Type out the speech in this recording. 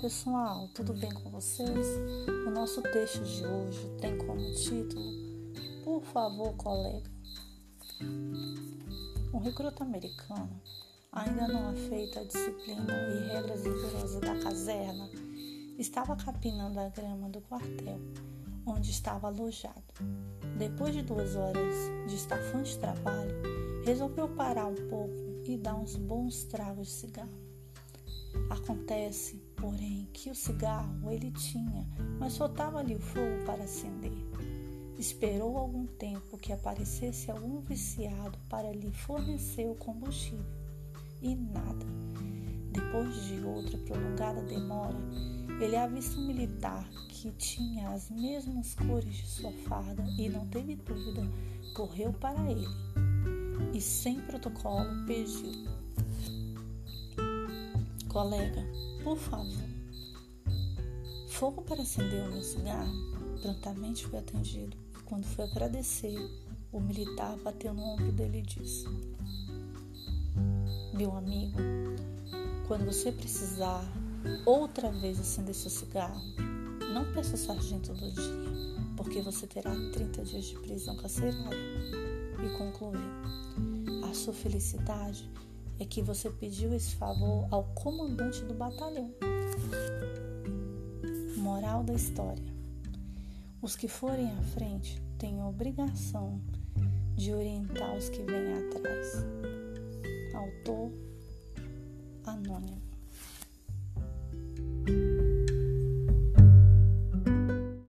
pessoal, tudo bem com vocês? O nosso texto de hoje tem como título Por favor, colega. Um recruta americano, ainda não afeito à disciplina e regras rigorosas da caserna, estava capinando a grama do quartel, onde estava alojado. Depois de duas horas de estafante trabalho, resolveu parar um pouco e dar uns bons tragos de cigarro. Acontece, porém, que o cigarro ele tinha, mas faltava ali o fogo para acender. Esperou algum tempo que aparecesse algum viciado para lhe fornecer o combustível. E nada. Depois de outra prolongada demora, ele avista um militar que tinha as mesmas cores de sua farda e não teve dúvida, correu para ele e, sem protocolo, pediu: Colega, por favor, fogo para acender o meu cigarro? Prontamente foi atendido e, quando foi agradecer, o militar bateu no ombro dele e disse: Meu amigo, quando você precisar outra vez acender seu cigarro, não peça o sargento do dia, porque você terá 30 dias de prisão carcerária. E concluiu: A sua felicidade é que você pediu esse favor ao comandante do batalhão. Moral da história: os que forem à frente têm a obrigação de orientar os que vêm atrás. Autor anônimo.